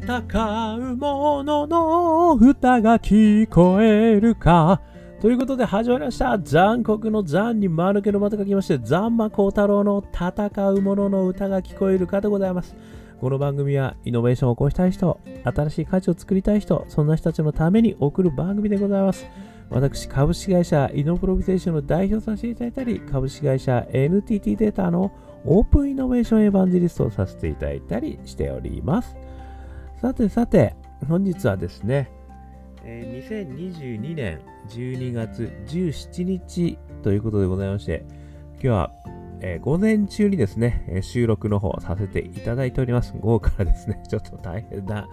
戦う者のの歌が聞こえるか。ということで始まりました。残酷の残に丸けのまた書きまして、残魔高太郎の戦う者のの歌が聞こえるかでございます。この番組はイノベーションを起こしたい人、新しい価値を作りたい人、そんな人たちのために送る番組でございます。私、株式会社イノプロビゼーションの代表させていただいたり、株式会社 NTT データのオープンイノベーションエヴァンジリストをさせていただいたりしております。さてさて、本日はですね、え、2022年12月17日ということでございまして、今日は、え、午前中にですね、収録の方させていただいております。午後からですね、ちょっと大変な、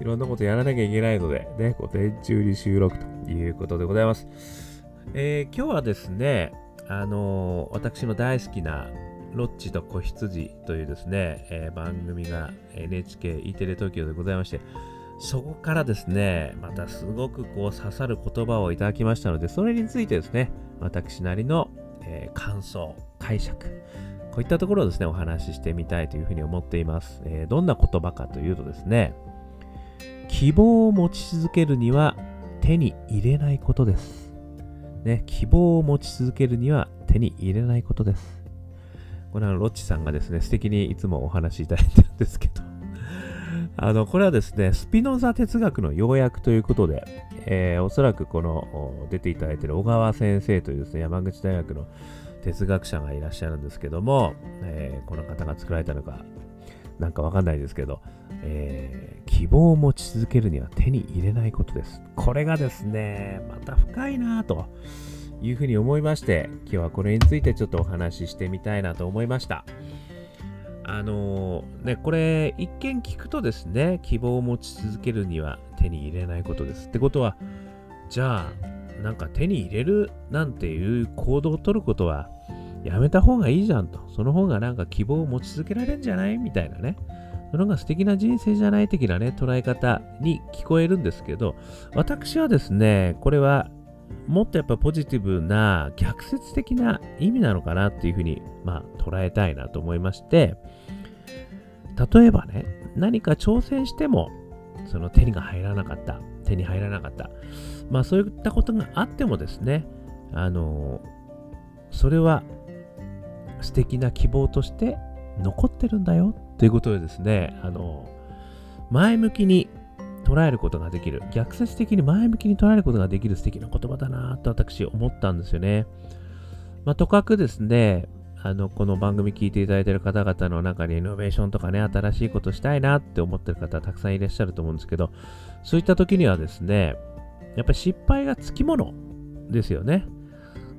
いろんなことやらなきゃいけないので、ね、午前中に収録ということでございます。えー、今日はですね、あのー、私の大好きなロッチと子羊というですね、えー、番組が NHKE テレ東京でございまして、そこからですね、またすごくこう刺さる言葉をいただきましたので、それについてですね、私なりの、えー、感想、解釈、こういったところをですね、お話ししてみたいというふうに思っています。えー、どんな言葉かというとですね、希望を持ち続けるには手に入れないことです。ね、希望を持ち続けるには手に入れないことです。これはロッチさんがですね、素敵にいつもお話しいただいてるんですけど、あの、これはですね、スピノザ哲学の要約ということで、えー、おそらくこの出ていただいている小川先生というですね、山口大学の哲学者がいらっしゃるんですけども、えー、この方が作られたのか、なんかわかんないですけど、えー、希望を持ち続けるには手に入れないことです。これがですね、また深いなぁと。いうふうに思いまして、今日はこれについてちょっとお話ししてみたいなと思いました。あのー、ね、これ一見聞くとですね、希望を持ち続けるには手に入れないことです。ってことは、じゃあ、なんか手に入れるなんていう行動をとることはやめた方がいいじゃんと。その方がなんか希望を持ち続けられるんじゃないみたいなね。その方が素敵な人生じゃない的なね、捉え方に聞こえるんですけど、私はですね、これはもっとやっぱポジティブな逆説的な意味なのかなっていうふうに、まあ、捉えたいなと思いまして、例えばね、何か挑戦しても、その手にが入らなかった、手に入らなかった。まあそういったことがあってもですね、あの、それは素敵な希望として残ってるんだよということでですね、あの、前向きに捉えることができる、逆説的に前向きに捉えることができる素敵な言葉だなと私思ったんですよね。まあ、とかくですね、あの、この番組聞いていただいている方々の中にイノベーションとかね、新しいことしたいなって思ってる方たくさんいらっしゃると思うんですけど、そういった時にはですね、やっぱり失敗がつきものですよね。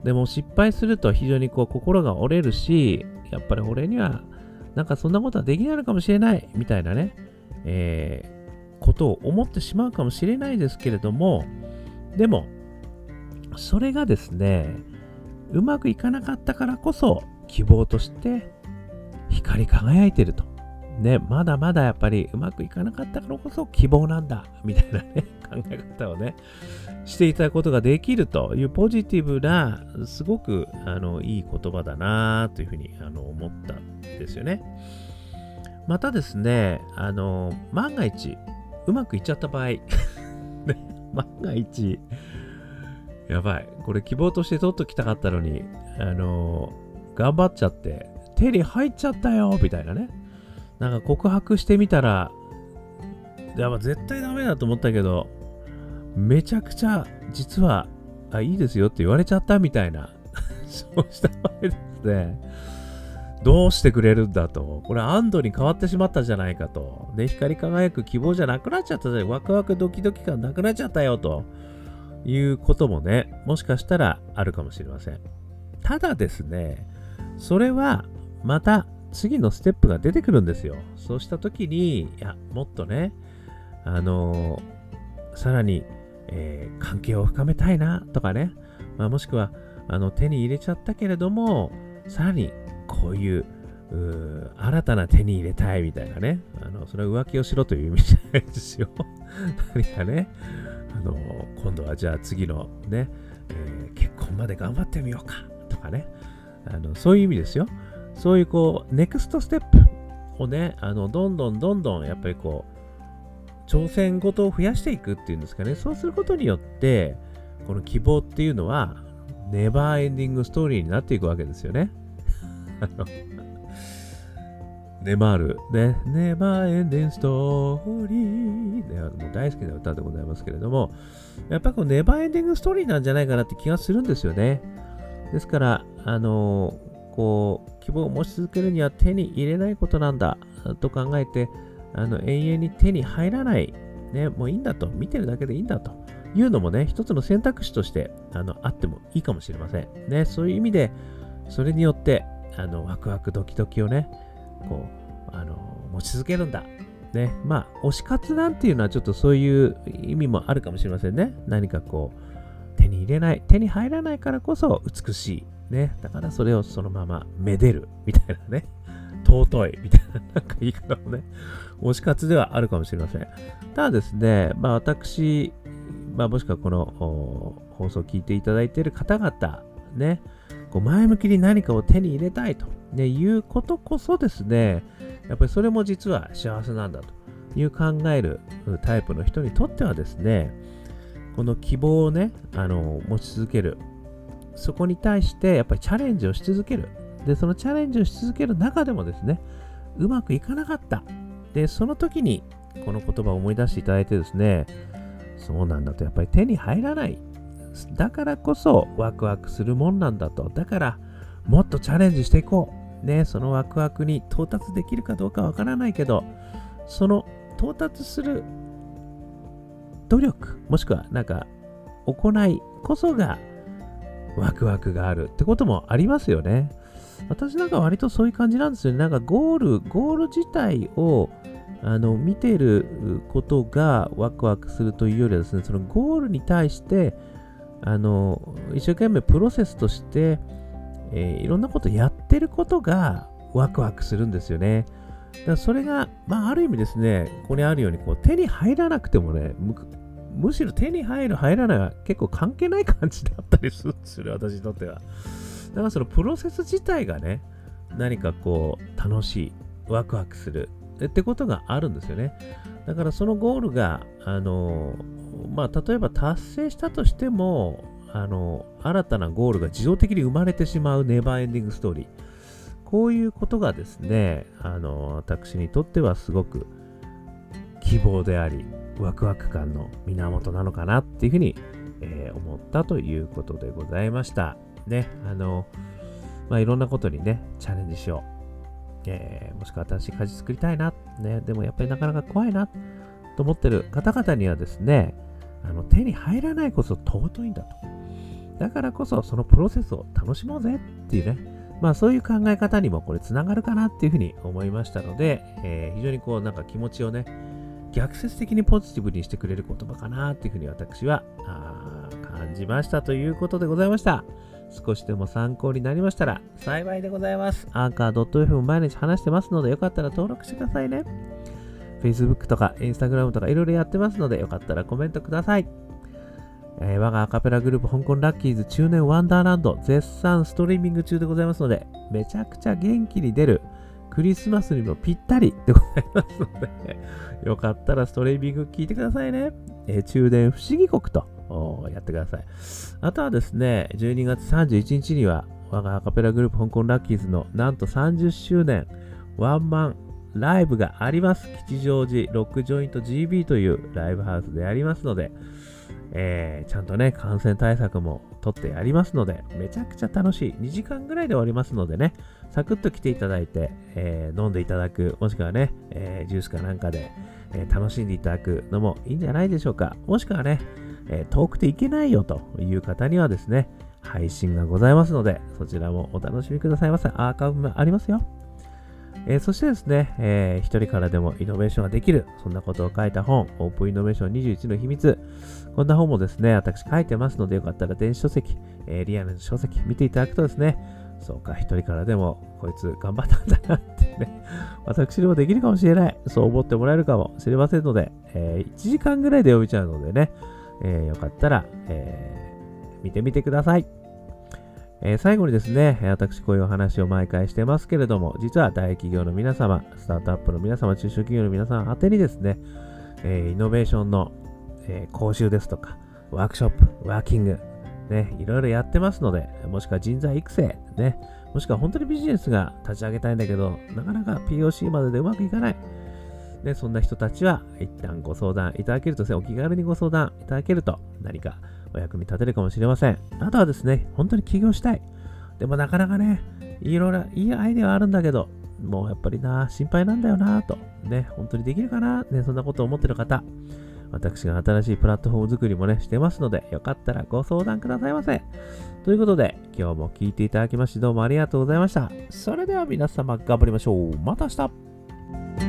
でも失敗すると非常にこう心が折れるし、やっぱり俺にはなんかそんなことはできないのかもしれないみたいなね、えーことを思ってしまうかもしれないですけれども、でも、それがですね、うまくいかなかったからこそ希望として光り輝いてると。ね、まだまだやっぱりうまくいかなかったからこそ希望なんだ、みたいなね、考え方をね、していただくことができるというポジティブな、すごくあのいい言葉だなというふうにあの思ったんですよね。またですね、あの、万が一、うまくいっちゃった場合、万が一、やばい。これ希望として取っときたかったのに、あのー、頑張っちゃって、手に入っちゃったよみたいなね。なんか告白してみたら、やっぱ絶対ダメだと思ったけど、めちゃくちゃ、実は、あ、いいですよって言われちゃったみたいな、そうした場合ですね。どうしてくれるんだと。これ安堵に変わってしまったじゃないかと。ね、光り輝く希望じゃなくなっちゃったじゃワクワクドキドキ感なくなっちゃったよということもね、もしかしたらあるかもしれません。ただですね、それはまた次のステップが出てくるんですよ。そうした時に、いや、もっとね、あのー、さらに、えー、関係を深めたいなとかね、まあ、もしくは、あの、手に入れちゃったけれども、さらにこういうう新たな手に入れたいみたいなね。あの、それは浮気をしろという意味じゃないですよ。何かね、あの、今度はじゃあ次のね、えー、結婚まで頑張ってみようかとかね。あの、そういう意味ですよ。そういうこう、ネクストステップをね、あの、どんどんどんどんやっぱりこう挑戦事を増やしていくっていうんですかね。そうすることによって、この希望っていうのは、ネバーエンディングストーリーになっていくわけですよね。ネマール、ね、ネバーエンデンストーリー、ね、もう大好きな歌でございますけれども、やっぱこのネバーエンディングストーリーなんじゃないかなって気がするんですよね。ですから、あの、こう、希望を持ち続けるには手に入れないことなんだと考えて、あの永遠に手に入らない、ね、もういいんだと、見てるだけでいいんだというのもね、一つの選択肢としてあのあってもいいかもしれません。ね、そういう意味で、それによってあのワクワクドキドキをね、こう、あの持ち続けるんだ。ね、まあ、推し活なんていうのはちょっとそういう意味もあるかもしれませんね。何かこう、手に入れない、手に入らないからこそ美しい。ね、だからそれをそのままめでるみたいなね。尊いみたいな、なんか言い方もね、推し活ではあるかもしれません。ただですね、まあ私、まあもしくはこの放送を聞いていただいている方々、ね、こう前向きに何かを手に入れたいと、ね、いうことこそですね、やっぱりそれも実は幸せなんだという考えるタイプの人にとってはですね、この希望をね、あの、持ち続ける。そこに対してやっぱりチャレンジをし続ける。で、そのチャレンジをし続ける中でもですね、うまくいかなかった。で、その時にこの言葉を思い出していただいてですね、そうなんだと、やっぱり手に入らない。だからこそワクワクするもんなんだと。だから、もっとチャレンジしていこう。ね、そのワクワクに到達できるかどうかわからないけど、その到達する努力、もしくはなんか行いこそがワクワクがあるってこともありますよね。私なんか割とそういう感じなんですよね。なんかゴール、ゴール自体をあの見てることがワクワクするというよりはですね、そのゴールに対してあの一生懸命プロセスとして、えー、いろんなことやってることがワクワクするんですよね。だからそれが、まあ、ある意味ですね、ここにあるようにこう手に入らなくてもね、むしろ手に入る、入らないは結構関係ない感じだったりする、私にとっては。だからそのプロセス自体がね、何かこう、楽しい、ワクワクするってことがあるんですよね。だからそのゴールが、あの、まあ、例えば達成したとしても、あの、新たなゴールが自動的に生まれてしまうネバーエンディングストーリー。こういうことがですね、あの、私にとってはすごく希望であり、ワクワク感の源なのかなっていうふうに、えー、思ったということでございました。ね、あの、まあ、いろんなことにね、チャレンジしよう。えー、もしくは新しい家事作りたいな。ね、でもやっぱりなかなか怖いな。と思ってる方々にはですね、あの手に入らないこそ尊いんだと。だからこそそのプロセスを楽しもうぜっていうね、まあそういう考え方にもこれつながるかなっていうふうに思いましたので、えー、非常にこうなんか気持ちをね、逆説的にポジティブにしてくれる言葉かなっていうふうに私は感じましたということでございました。少しでも参考になりましたら幸いでございます。アーカー .fm 毎日話してますのでよかったら登録してくださいね。Facebook とか Instagram とかいろいろやってますのでよかったらコメントください。えー、我がアカペラグループ香港ラッキーズ中年ワンダーランド絶賛ストリーミング中でございますのでめちゃくちゃ元気に出るクリスマスにもぴったりでございますのでよかったらストリーミング聞いてくださいね。えー、中年不思議国とやってください。あとはですね、12月31日には、我がアカペラグループ香港ラッキーズのなんと30周年ワンマンライブがあります。吉祥寺ロックジョイント GB というライブハウスでありますので、えー、ちゃんとね、感染対策もとってやりますので、めちゃくちゃ楽しい。2時間ぐらいで終わりますのでね、サクッと来ていただいて、えー、飲んでいただく、もしくはね、えー、ジュースかなんかで、え楽しんでいただくのもいいんじゃないでしょうか。もしくはね、え遠くて行けないよという方にはですね、配信がございますので、そちらもお楽しみくださいませ。アーカイブもありますよ。えー、そしてですね、えー、一人からでもイノベーションができる、そんなことを書いた本、オープンイノベーション21の秘密。こんな本もですね、私書いてますので、よかったら電子書籍、えー、リアルの書籍見ていただくとですね、そうか、一人からでもこいつ頑張ったんだなってね、私にもできるかもしれない、そう思ってもらえるかもしれませんので、え、1時間ぐらいで読めちゃうのでね、えー、よかったら、えー、見てみてください。えー、最後にですね、私こういうお話を毎回してますけれども、実は大企業の皆様、スタートアップの皆様、中小企業の皆様宛てにですね、えイノベーションの、え講習ですとか、ワークショップ、ワーキング、ね、いろいろやってますので、もしくは人材育成、ね、もしくは本当にビジネスが立ち上げたいんだけど、なかなか POC まででうまくいかない。ね、そんな人たちは一旦ご相談いただけるとですね、お気軽にご相談いただけると何かお役に立てるかもしれません。あとはですね、本当に起業したい。でもなかなかね、いろいろいいアイデアはあるんだけど、もうやっぱりな、心配なんだよなと。ね、本当にできるかな？ね、そんなことを思ってる方、私が新しいプラットフォーム作りもね、してますので、よかったらご相談くださいませ。ということで、今日も聞いていただきましてどうもありがとうございました。それでは皆様頑張りましょう。また明日